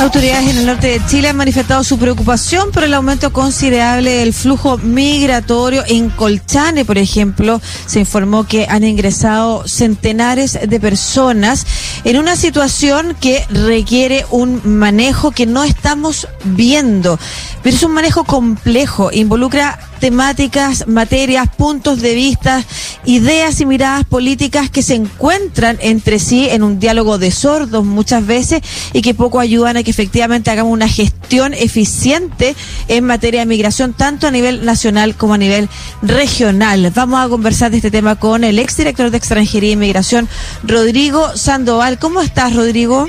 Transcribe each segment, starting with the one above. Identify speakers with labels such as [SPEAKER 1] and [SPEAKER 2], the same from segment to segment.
[SPEAKER 1] Autoridades en el norte de Chile han manifestado su preocupación por el aumento considerable del flujo migratorio. En Colchane, por ejemplo, se informó que han ingresado centenares de personas en una situación que requiere un manejo que no estamos viendo. Pero es un manejo complejo, involucra temáticas, materias, puntos de vista, ideas y miradas políticas que se encuentran entre sí en un diálogo de sordos muchas veces y que poco ayudan a que efectivamente hagamos una gestión eficiente en materia de migración, tanto a nivel nacional como a nivel regional. Vamos a conversar de este tema con el exdirector de Extranjería e Inmigración, Rodrigo Sandoval. ¿Cómo estás, Rodrigo?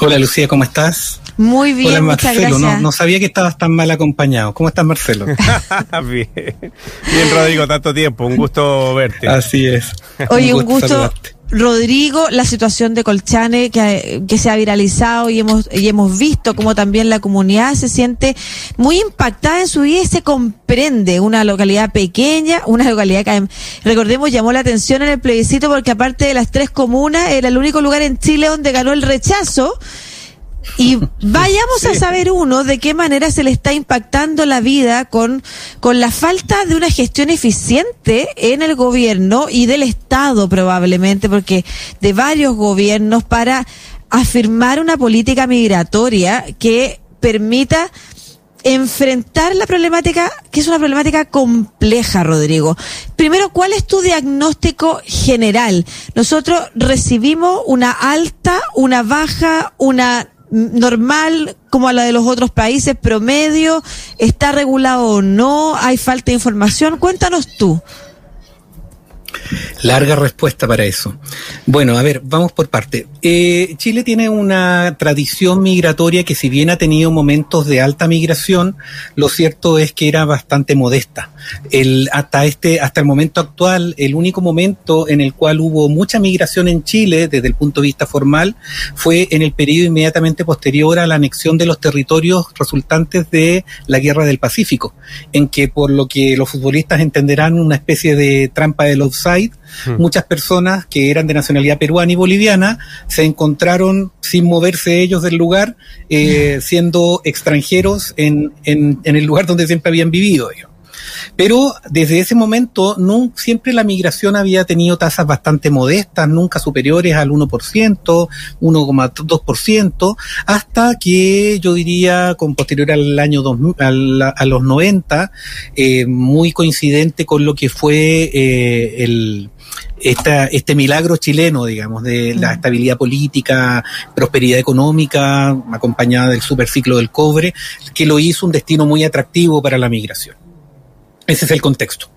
[SPEAKER 2] Hola, Lucía, ¿cómo estás?
[SPEAKER 1] Muy bien,
[SPEAKER 2] Hola,
[SPEAKER 1] muchas
[SPEAKER 2] Marcelo.
[SPEAKER 1] gracias.
[SPEAKER 2] No, no sabía que estabas tan mal acompañado. ¿Cómo estás, Marcelo?
[SPEAKER 3] bien. bien, Rodrigo, tanto tiempo. Un gusto verte.
[SPEAKER 2] Así es.
[SPEAKER 1] Oye, un gusto. Rodrigo, la situación de Colchane que, que se ha viralizado y hemos, y hemos visto como también la comunidad se siente muy impactada en su vida y se comprende una localidad pequeña, una localidad que recordemos llamó la atención en el plebiscito porque aparte de las tres comunas era el único lugar en Chile donde ganó el rechazo. Y vayamos a saber uno de qué manera se le está impactando la vida con, con la falta de una gestión eficiente en el gobierno y del Estado probablemente, porque de varios gobiernos para afirmar una política migratoria que permita enfrentar la problemática, que es una problemática compleja, Rodrigo. Primero, ¿cuál es tu diagnóstico general? Nosotros recibimos una alta, una baja, una normal como a la de los otros países, promedio, está regulado o no, hay falta de información. Cuéntanos tú.
[SPEAKER 2] Larga respuesta para eso. Bueno, a ver, vamos por parte. Eh, Chile tiene una tradición migratoria que si bien ha tenido momentos de alta migración, lo cierto es que era bastante modesta. El, hasta este, hasta el momento actual, el único momento en el cual hubo mucha migración en Chile, desde el punto de vista formal, fue en el periodo inmediatamente posterior a la anexión de los territorios resultantes de la Guerra del Pacífico, en que por lo que los futbolistas entenderán una especie de trampa del offside, muchas personas que eran de nacionalidad peruana y boliviana se encontraron sin moverse ellos del lugar, eh, siendo extranjeros en, en, en, el lugar donde siempre habían vivido. Ellos. Pero desde ese momento no, siempre la migración había tenido tasas bastante modestas, nunca superiores al 1%, 1,2%, hasta que yo diría con posterior al año 2000, al, a los 90, eh, muy coincidente con lo que fue eh, el, esta, este milagro chileno, digamos, de la estabilidad política, prosperidad económica, acompañada del superciclo del cobre, que lo hizo un destino muy atractivo para la migración. Ese es el contexto.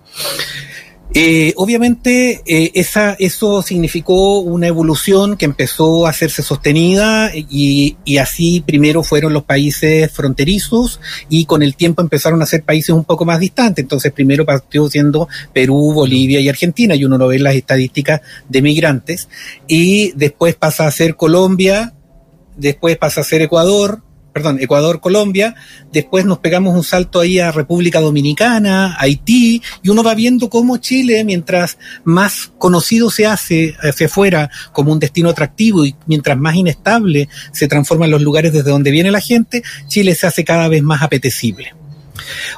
[SPEAKER 2] Eh, obviamente eh, esa, eso significó una evolución que empezó a hacerse sostenida y, y, así primero fueron los países fronterizos y con el tiempo empezaron a ser países un poco más distantes. Entonces primero partió siendo Perú, Bolivia y Argentina y uno lo ve las estadísticas de migrantes y después pasa a ser Colombia, después pasa a ser Ecuador, perdón, Ecuador, Colombia, después nos pegamos un salto ahí a República Dominicana, Haití, y uno va viendo cómo Chile, mientras más conocido se hace hacia afuera como un destino atractivo y mientras más inestable se transforman los lugares desde donde viene la gente, Chile se hace cada vez más apetecible.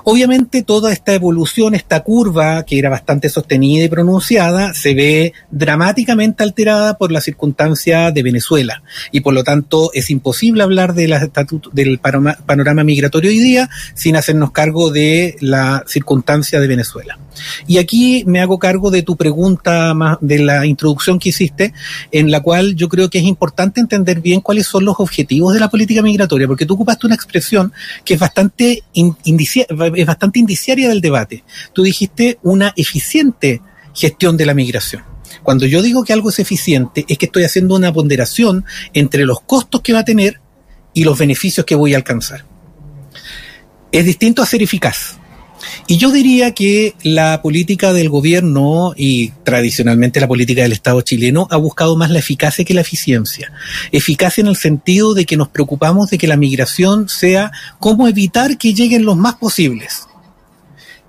[SPEAKER 2] Obviamente toda esta evolución, esta curva que era bastante sostenida y pronunciada, se ve dramáticamente alterada por la circunstancia de Venezuela y por lo tanto es imposible hablar de la del panorama migratorio hoy día sin hacernos cargo de la circunstancia de Venezuela. Y aquí me hago cargo de tu pregunta de la introducción que hiciste, en la cual yo creo que es importante entender bien cuáles son los objetivos de la política migratoria, porque tú ocupaste una expresión que es bastante indicia, es bastante indiciaria del debate. Tú dijiste una eficiente gestión de la migración. Cuando yo digo que algo es eficiente, es que estoy haciendo una ponderación entre los costos que va a tener y los beneficios que voy a alcanzar. Es distinto a ser eficaz. Y yo diría que la política del gobierno y tradicionalmente la política del Estado chileno ha buscado más la eficacia que la eficiencia. Eficacia en el sentido de que nos preocupamos de que la migración sea cómo evitar que lleguen los más posibles.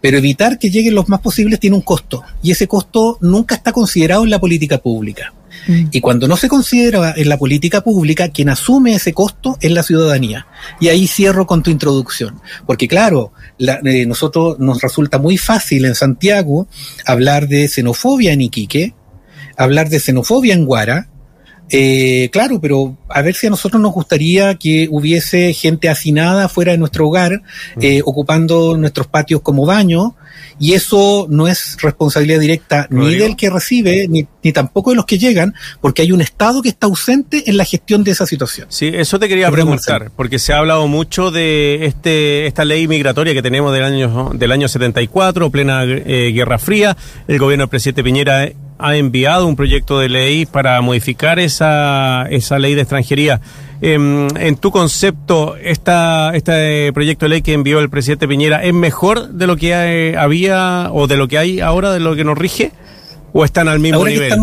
[SPEAKER 2] Pero evitar que lleguen los más posibles tiene un costo y ese costo nunca está considerado en la política pública. Mm. Y cuando no se considera en la política pública, quien asume ese costo es la ciudadanía. Y ahí cierro con tu introducción. Porque claro, la, eh, nosotros nos resulta muy fácil en Santiago hablar de xenofobia en Iquique, hablar de xenofobia en Guara, eh, claro, pero a ver si a nosotros nos gustaría que hubiese gente hacinada fuera de nuestro hogar, mm. eh, ocupando nuestros patios como baño, y eso no es responsabilidad directa ni del que recibe, ni, ni, tampoco de los que llegan, porque hay un Estado que está ausente en la gestión de esa situación.
[SPEAKER 3] Sí, eso te quería preguntar, porque se ha hablado mucho de este esta ley migratoria que tenemos del año, del año 74, plena eh, Guerra Fría. El gobierno del presidente Piñera ha enviado un proyecto de ley para modificar esa, esa ley de extranjería. Em, en tu concepto, esta, este proyecto de ley que envió el presidente Piñera es mejor de lo que había o de lo que hay ahora, de lo que nos rige? ¿O están al mismo nivel?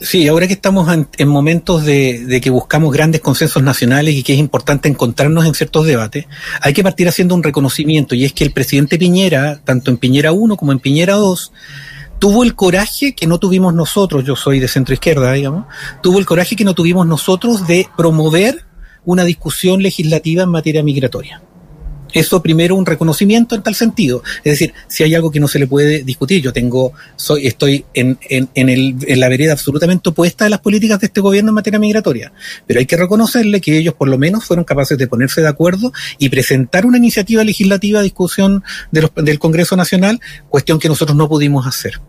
[SPEAKER 2] sí, ahora que estamos en, momentos de, de, que buscamos grandes consensos nacionales y que es importante encontrarnos en ciertos debates, hay que partir haciendo un reconocimiento y es que el presidente Piñera, tanto en Piñera 1 como en Piñera 2, tuvo el coraje que no tuvimos nosotros, yo soy de centro izquierda, digamos, tuvo el coraje que no tuvimos nosotros de promover una discusión legislativa en materia migratoria. Eso primero un reconocimiento en tal sentido. Es decir, si hay algo que no se le puede discutir, yo tengo, soy, estoy en, en, en, el, en la vereda absolutamente opuesta de las políticas de este gobierno en materia migratoria. Pero hay que reconocerle que ellos por lo menos fueron capaces de ponerse de acuerdo y presentar una iniciativa legislativa a discusión de los, del Congreso Nacional, cuestión que nosotros no pudimos hacer.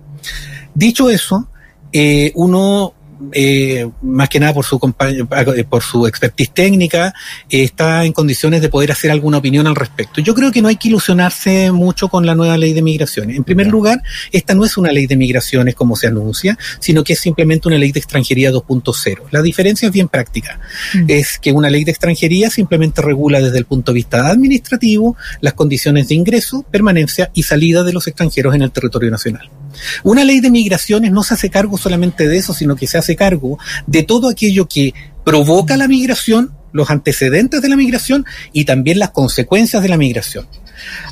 [SPEAKER 2] Dicho eso, eh, uno eh, más que nada por su, eh, por su expertise técnica, eh, está en condiciones de poder hacer alguna opinión al respecto. Yo creo que no hay que ilusionarse mucho con la nueva ley de migraciones. En primer lugar, esta no es una ley de migraciones como se anuncia, sino que es simplemente una ley de extranjería 2.0. La diferencia es bien práctica. Mm. Es que una ley de extranjería simplemente regula desde el punto de vista administrativo las condiciones de ingreso, permanencia y salida de los extranjeros en el territorio nacional. Una ley de migraciones no se hace cargo solamente de eso, sino que se hace cargo de todo aquello que provoca la migración, los antecedentes de la migración y también las consecuencias de la migración.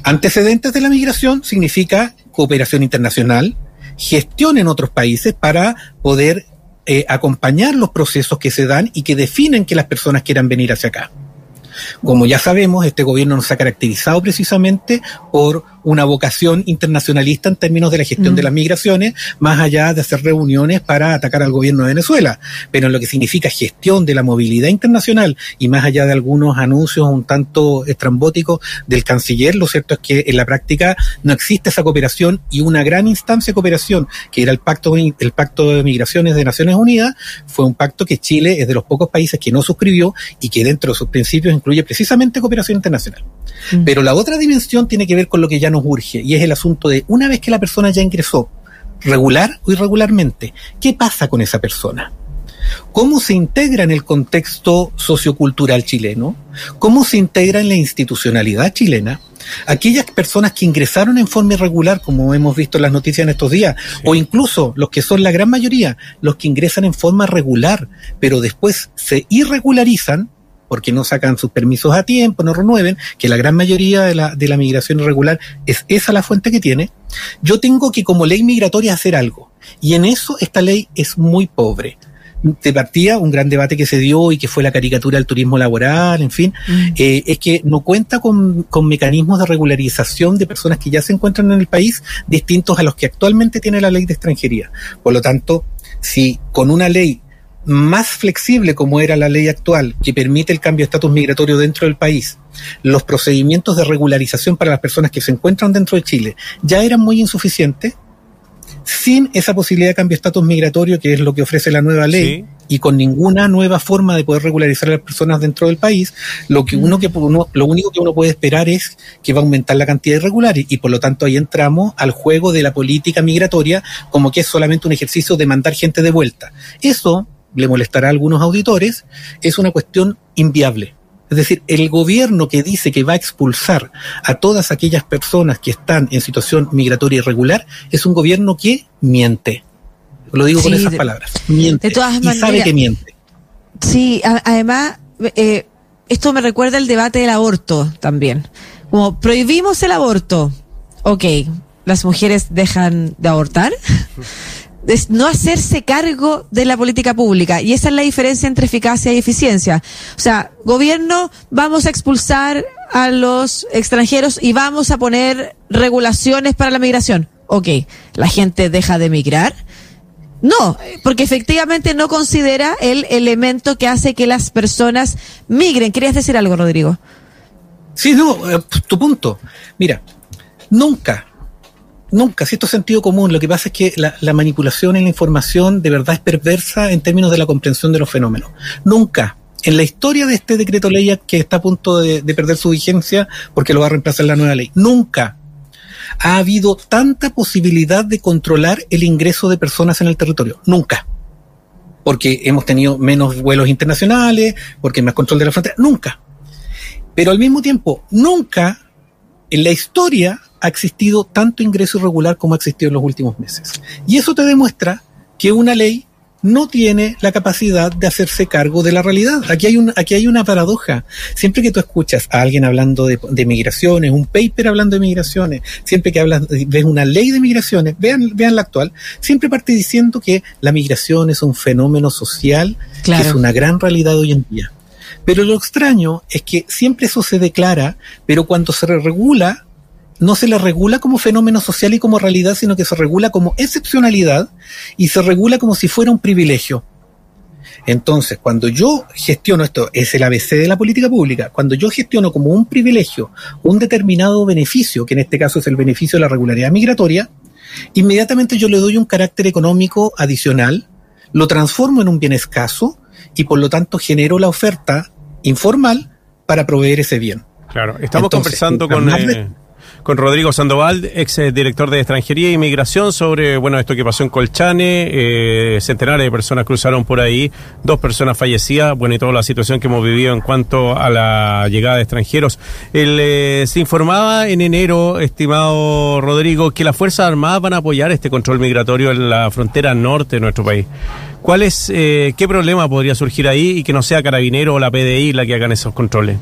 [SPEAKER 2] Antecedentes de la migración significa cooperación internacional, gestión en otros países para poder eh, acompañar los procesos que se dan y que definen que las personas quieran venir hacia acá. Como ya sabemos, este gobierno nos ha caracterizado precisamente por una vocación internacionalista en términos de la gestión de mm. las migraciones, más allá de hacer reuniones para atacar al gobierno de Venezuela. Pero en lo que significa gestión de la movilidad internacional y más allá de algunos anuncios un tanto estrambóticos del canciller, lo cierto es que en la práctica no existe esa cooperación y una gran instancia de cooperación, que era el pacto, el pacto de migraciones de Naciones Unidas, fue un pacto que Chile es de los pocos países que no suscribió y que dentro de sus principios incluye precisamente cooperación internacional. Mm. Pero la otra dimensión tiene que ver con lo que ya nos urge, y es el asunto de una vez que la persona ya ingresó, regular o irregularmente, ¿qué pasa con esa persona? ¿Cómo se integra en el contexto sociocultural chileno? ¿Cómo se integra en la institucionalidad chilena? Aquellas personas que ingresaron en forma irregular, como hemos visto en las noticias en estos días, o incluso los que son la gran mayoría, los que ingresan en forma regular, pero después se irregularizan, porque no sacan sus permisos a tiempo, no renueven, que la gran mayoría de la, de la migración irregular es esa la fuente que tiene, yo tengo que como ley migratoria hacer algo. Y en eso esta ley es muy pobre. De partida, un gran debate que se dio y que fue la caricatura del turismo laboral, en fin, mm. eh, es que no cuenta con, con mecanismos de regularización de personas que ya se encuentran en el país distintos a los que actualmente tiene la ley de extranjería. Por lo tanto, si con una ley más flexible como era la ley actual, que permite el cambio de estatus migratorio dentro del país, los procedimientos de regularización para las personas que se encuentran dentro de Chile ya eran muy insuficientes, sin esa posibilidad de cambio de estatus migratorio, que es lo que ofrece la nueva ley, y con ninguna nueva forma de poder regularizar a las personas dentro del país, lo que uno que lo único que uno puede esperar es que va a aumentar la cantidad de irregulares y por lo tanto ahí entramos al juego de la política migratoria como que es solamente un ejercicio de mandar gente de vuelta. Eso le molestará a algunos auditores, es una cuestión inviable. Es decir, el gobierno que dice que va a expulsar a todas aquellas personas que están en situación migratoria irregular es un gobierno que miente. Lo digo con esas palabras. Miente. y sabe que miente.
[SPEAKER 1] Sí, además, eh, esto me recuerda el debate del aborto también. Como prohibimos el aborto. Ok, las mujeres dejan de abortar. No hacerse cargo de la política pública. Y esa es la diferencia entre eficacia y eficiencia. O sea, gobierno, vamos a expulsar a los extranjeros y vamos a poner regulaciones para la migración. Ok, ¿la gente deja de migrar? No, porque efectivamente no considera el elemento que hace que las personas migren. ¿Querías decir algo, Rodrigo?
[SPEAKER 2] Sí, no, eh, tu punto. Mira, nunca Nunca, si esto es sentido común, lo que pasa es que la, manipulación en la información de verdad es perversa en términos de la comprensión de los fenómenos. Nunca, en la historia de este decreto ley que está a punto de, perder su vigencia porque lo va a reemplazar la nueva ley, nunca ha habido tanta posibilidad de controlar el ingreso de personas en el territorio. Nunca. Porque hemos tenido menos vuelos internacionales, porque hay más control de la frontera. Nunca. Pero al mismo tiempo, nunca en la historia ha existido tanto ingreso irregular como ha existido en los últimos meses. Y eso te demuestra que una ley no tiene la capacidad de hacerse cargo de la realidad. Aquí hay, un, aquí hay una paradoja. Siempre que tú escuchas a alguien hablando de, migraciones, un paper hablando de migraciones, siempre que hablas, ves una ley de migraciones, vean, vean la actual, siempre parte diciendo que la migración es un fenómeno social que es una gran realidad hoy en día. Pero lo extraño es que siempre eso se declara, pero cuando se regula, no se le regula como fenómeno social y como realidad, sino que se regula como excepcionalidad y se regula como si fuera un privilegio. Entonces, cuando yo gestiono esto, es el ABC de la política pública, cuando yo gestiono como un privilegio un determinado beneficio, que en este caso es el beneficio de la regularidad migratoria, inmediatamente yo le doy un carácter económico adicional, lo transformo en un bien escaso y por lo tanto genero la oferta informal para proveer ese bien.
[SPEAKER 3] Claro, estamos conversando con con Rodrigo Sandoval, ex eh, director de Extranjería e Inmigración, sobre bueno esto que pasó en Colchane. Eh, centenares de personas cruzaron por ahí, dos personas fallecidas, bueno, y toda la situación que hemos vivido en cuanto a la llegada de extranjeros. Eh, se informaba en enero, estimado Rodrigo, que las Fuerzas Armadas van a apoyar este control migratorio en la frontera norte de nuestro país. ¿Cuál es, eh, qué problema podría surgir ahí y que no sea Carabinero o la PDI la que hagan esos controles?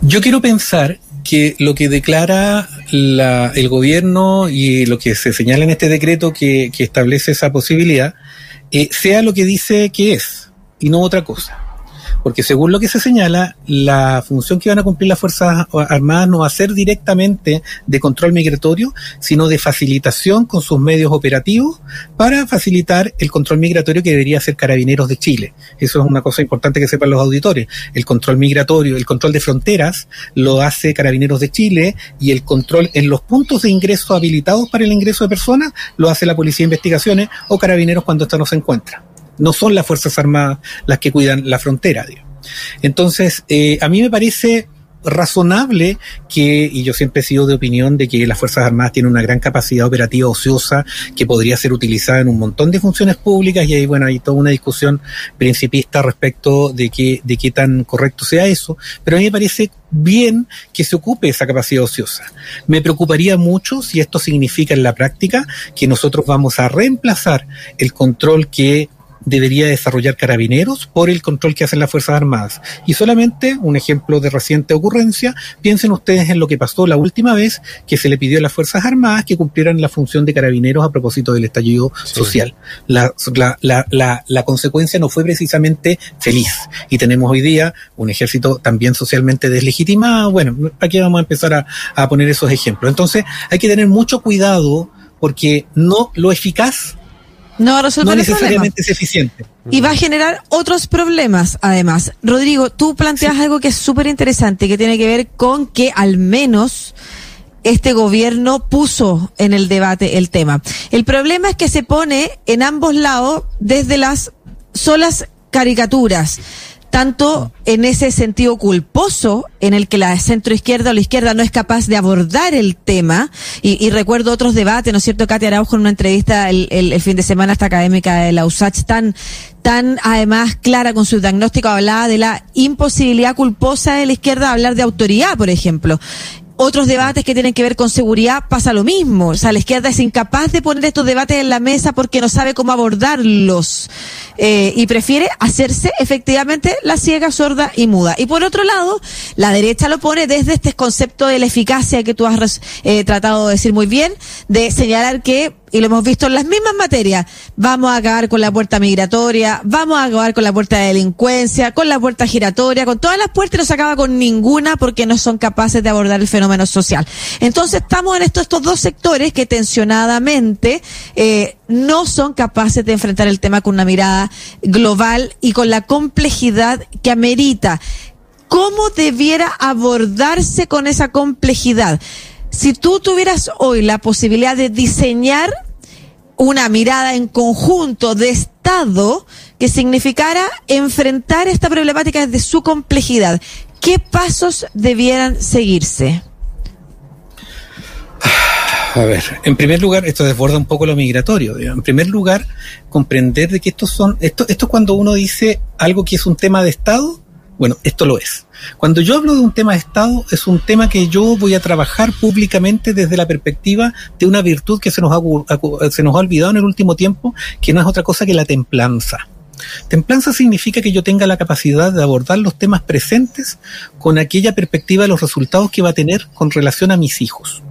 [SPEAKER 2] Yo quiero pensar que lo que declara el gobierno y lo que se señala en este decreto que, establece esa posibilidad eh, sea lo que dice que es y no otra cosa porque según lo que se señala, la función que van a cumplir las Fuerzas Armadas no va a ser directamente de control migratorio, sino de facilitación con sus medios operativos para facilitar el control migratorio que debería hacer Carabineros de Chile. Eso es una cosa importante que sepan los auditores. El control migratorio, el control de fronteras lo hace Carabineros de Chile y el control en los puntos de ingreso habilitados para el ingreso de personas lo hace la Policía de Investigaciones o Carabineros cuando ésta no se encuentra no son las Fuerzas Armadas las que cuidan la frontera. Entonces, eh, a mí me parece razonable que, y yo siempre he sido de opinión de que las Fuerzas Armadas tienen una gran capacidad operativa ociosa que podría ser utilizada en un montón de funciones públicas y ahí, bueno, hay toda una discusión principista respecto de qué, de qué tan correcto sea eso, pero a mí me parece bien que se ocupe esa capacidad ociosa. Me preocuparía mucho si esto significa en la práctica que nosotros vamos a reemplazar el control que debería desarrollar carabineros por el control que hacen las Fuerzas Armadas. Y solamente un ejemplo de reciente ocurrencia, piensen ustedes en lo que pasó la última vez que se le pidió a las Fuerzas Armadas que cumplieran la función de carabineros a propósito del estallido social. La, la, la, la, consecuencia no fue precisamente feliz. Y tenemos hoy día un ejército también socialmente deslegitimado. Bueno, aquí vamos a empezar a, a poner esos ejemplos. Entonces, hay que tener mucho cuidado porque no lo eficaz
[SPEAKER 1] no no
[SPEAKER 2] necesariamente es eficiente.
[SPEAKER 1] Y va a generar otros problemas, además. Rodrigo, tú planteas algo que es súper interesante, que tiene que ver con que al menos este gobierno puso en el debate el tema. El problema es que se pone en ambos lados desde las solas caricaturas tanto en ese sentido culposo en el que la centro izquierda o la izquierda no es capaz de abordar el tema, y, recuerdo otros debates, ¿no es cierto? Katia Araujo en una entrevista el, fin de semana esta académica de la USACH tan, tan además clara con su diagnóstico, hablaba de la imposibilidad culposa de la izquierda de hablar de autoridad, por ejemplo otros debates que tienen que ver con seguridad pasa lo mismo. O sea, la izquierda es incapaz de poner estos debates en la mesa porque no sabe cómo abordarlos eh, y prefiere hacerse efectivamente la ciega, sorda y muda. Y por otro lado, la derecha lo pone desde este concepto de la eficacia que tú has eh, tratado de decir muy bien, de señalar que y lo hemos visto en las mismas materias, vamos a acabar con la puerta migratoria, vamos a acabar con la puerta de delincuencia, con la puerta giratoria, con todas las puertas y no se acaba con ninguna porque no son capaces de abordar el fenómeno social. Entonces estamos en estos, dos sectores que tensionadamente eh, no son capaces de enfrentar el tema con una mirada global y con la complejidad que amerita. ¿Cómo debiera abordarse con esa complejidad? Si tú tuvieras hoy la posibilidad de diseñar una mirada en conjunto de Estado que significara enfrentar esta problemática desde su complejidad, ¿qué pasos debieran seguirse?
[SPEAKER 2] A ver, en primer lugar, esto desborda un poco lo migratorio. En primer lugar, comprender de que estos son, esto, esto es cuando uno dice algo que es un tema de Estado, bueno, esto lo es. Cuando yo hablo de un tema de Estado, es un tema que yo voy a trabajar públicamente desde la perspectiva de una virtud que se nos ha, se nos ha olvidado en el último tiempo, que no es otra cosa que la templanza. Templanza significa que yo tenga la capacidad de abordar los temas presentes con aquella perspectiva de los resultados que va a tener con relación a mis hijos.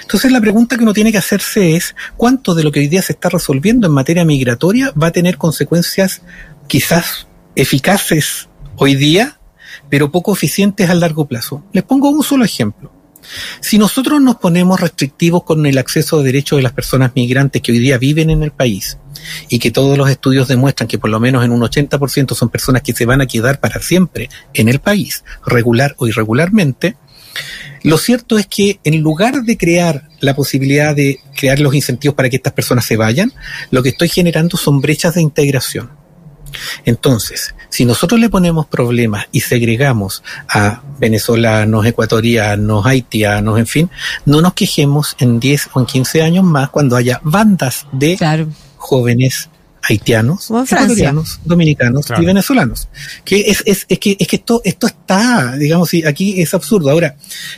[SPEAKER 2] Entonces la pregunta que uno tiene que hacerse es cuánto de lo que hoy día se está resolviendo en materia migratoria va a tener consecuencias quizás eficaces hoy día, pero poco eficientes a largo plazo. Les pongo un solo ejemplo. Si nosotros nos ponemos restrictivos con el acceso a derechos de las personas migrantes que hoy día viven en el país y que todos los estudios demuestran que por lo menos en un 80% son personas que se van a quedar para siempre en el país, regular o irregularmente, lo cierto es que en lugar de crear la posibilidad de crear los incentivos para que estas personas se vayan, lo que estoy generando son brechas de integración. Entonces, si nosotros le ponemos problemas y segregamos a venezolanos, ecuatorianos, haitianos, en fin, no nos quejemos en 10 o en 15 años más cuando haya bandas de jóvenes haitianos, ecuatorianos, dominicanos y venezolanos. Que es, es, es, que, es que esto, esto está, digamos, aquí es absurdo. Ahora,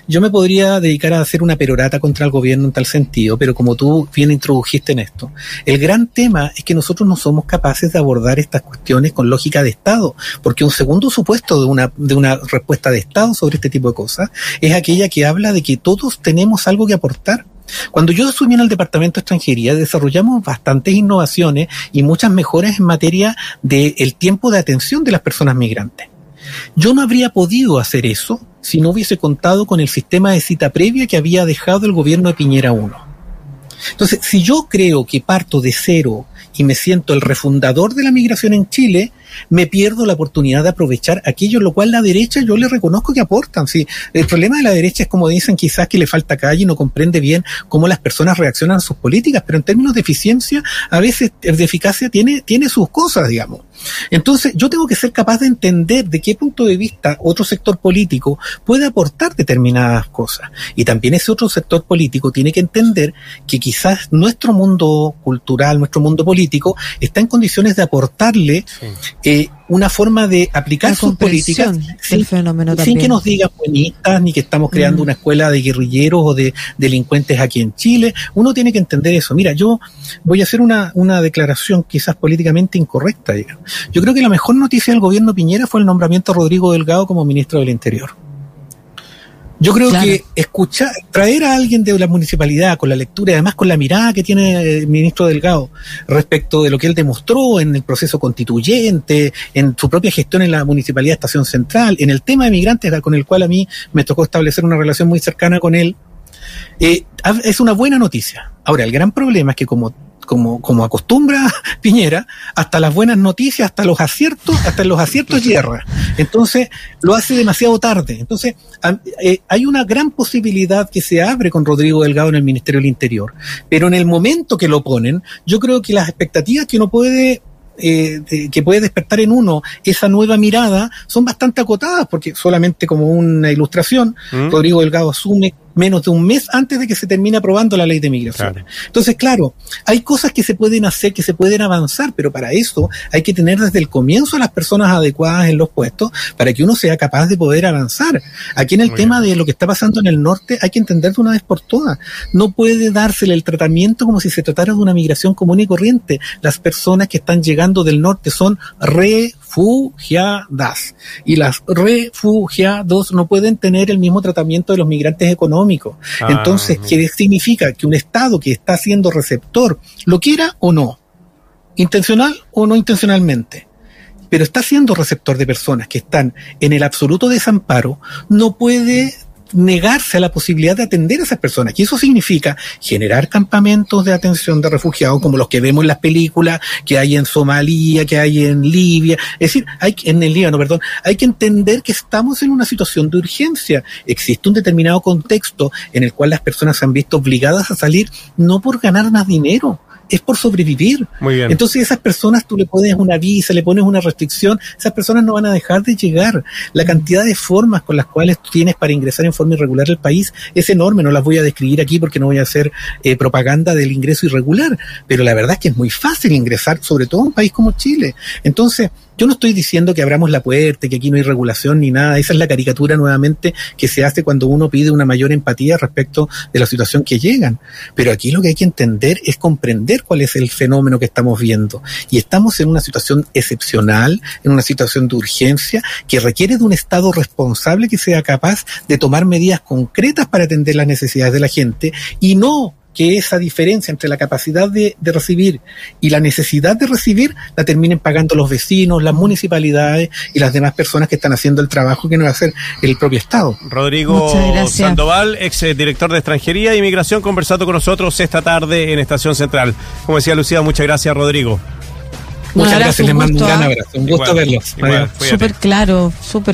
[SPEAKER 2] yo me podría dedicar a hacer una perorata contra el gobierno en tal sentido, pero como tú bien introdujiste en esto, el gran tema es que nosotros no somos capaces de abordar estas cuestiones con lógica de Estado, porque un segundo supuesto de una, de una respuesta de Estado sobre este tipo de cosas es aquella que habla de que todos tenemos algo que aportar cuando yo asumí en el Departamento de Extranjería, desarrollamos bastantes innovaciones y muchas mejoras en materia del tiempo de atención de las personas migrantes. Yo no habría podido hacer eso si no hubiese contado con el sistema de cita previa que había dejado el gobierno de Piñera 1. Entonces, si yo creo que parto de cero y me siento el refundador de la migración en Chile, me pierdo la oportunidad de aprovechar aquello, lo cual la derecha yo le reconozco que aportan. Sí, el problema de la derecha es como dicen quizás que le falta calle y no comprende bien cómo las personas reaccionan a sus políticas, pero en términos de eficiencia, a veces de eficacia tiene, tiene sus cosas, digamos. Entonces, yo tengo que ser capaz de entender de qué punto de vista otro sector político puede aportar determinadas cosas. Y también ese otro sector político tiene que entender que quizás nuestro mundo cultural, nuestro mundo político, está en condiciones de aportarle eh, una forma de aplicar sus políticas sin, sin, que nos digan buenistas ni que estamos creando mm. una escuela de guerrilleros o de delincuentes aquí en Chile. Uno tiene que entender eso. Mira, yo voy a hacer una, una declaración quizás políticamente incorrecta. Yo creo que la mejor noticia del gobierno Piñera fue el nombramiento de Rodrigo Delgado como ministro del Interior. Yo creo que escuchar, traer a alguien de la municipalidad con la lectura y además con la mirada que tiene el ministro Delgado respecto de lo que él demostró en el proceso constituyente, en su propia gestión en la municipalidad de Estación Central, en el tema de migrantes con el cual a mí me tocó establecer una relación muy cercana con él, eh, es una buena noticia. Ahora, el gran problema es que como como, como acostumbra Piñera, hasta las buenas noticias, hasta los aciertos, hasta los aciertos hierra. Entonces, lo hace demasiado tarde. Entonces, eh, hay una gran posibilidad que se abre con Rodrigo Delgado en el Ministerio del Interior. Pero en el momento que lo ponen, yo creo que las expectativas que uno puede eh, que puede despertar en uno esa nueva mirada son bastante acotadas, porque solamente como una ilustración, ¿Mm? Rodrigo Delgado asume menos de un mes antes de que se termine aprobando la ley de migración. Entonces, claro, hay cosas que se pueden hacer, que se pueden avanzar, pero para eso hay que tener desde el comienzo a las personas adecuadas en los puestos para que uno sea capaz de poder avanzar. Aquí en el tema de lo que está pasando en el norte hay que entender de una vez por todas. No puede dársele el tratamiento como si se tratara de una migración común y corriente. Las personas que están llegando del norte son refugiadas y las refugiados no pueden tener el mismo tratamiento de los migrantes económicos económico.
[SPEAKER 3] Ah,
[SPEAKER 2] Entonces, ¿qué significa? Que un Estado que está siendo receptor, lo quiera o no, intencional o no intencionalmente, pero está siendo receptor de personas que están en el absoluto desamparo, no puede negarse a la posibilidad de atender a esas personas. Y eso significa generar campamentos de atención de refugiados como los que vemos en las películas que hay en Somalia, que hay en Libia. Es decir, hay en el Líbano, perdón, hay que entender que estamos en una situación de urgencia. Existe un determinado contexto en el cual las personas se han visto obligadas a salir no por ganar más dinero, es por sobrevivir.
[SPEAKER 3] Muy bien.
[SPEAKER 2] Entonces esas personas tú le pones una visa, le pones una restricción, esas personas no van a dejar de llegar. La cantidad de formas con las cuales tú tienes para ingresar en forma irregular al país es enorme, no las voy a describir aquí porque no voy a hacer eh, propaganda del ingreso irregular, pero la verdad es que es muy fácil ingresar, sobre todo en un país como Chile. Entonces, yo no estoy diciendo que abramos la puerta, que aquí no hay regulación ni nada. Esa es la caricatura nuevamente que se hace cuando uno pide una mayor empatía respecto de la situación que llegan. Pero aquí lo que hay que entender es comprender cuál es el fenómeno que estamos viendo. Y estamos en una situación excepcional, en una situación de urgencia que requiere de un Estado responsable que sea capaz de tomar medidas concretas para atender las necesidades de la gente y no que esa diferencia entre la capacidad de, de, recibir y la necesidad de recibir la terminen pagando los vecinos, las municipalidades y las demás personas que están haciendo el trabajo que no va a hacer el propio Estado.
[SPEAKER 3] Rodrigo Sandoval, ex director de Extranjería e Inmigración, conversando con nosotros esta tarde en Estación Central. Como decía Lucía, muchas gracias, Rodrigo.
[SPEAKER 2] Muchas gracias, les mando un gran abrazo. Un gusto
[SPEAKER 1] igual,
[SPEAKER 2] verlos.
[SPEAKER 1] Súper claro, súper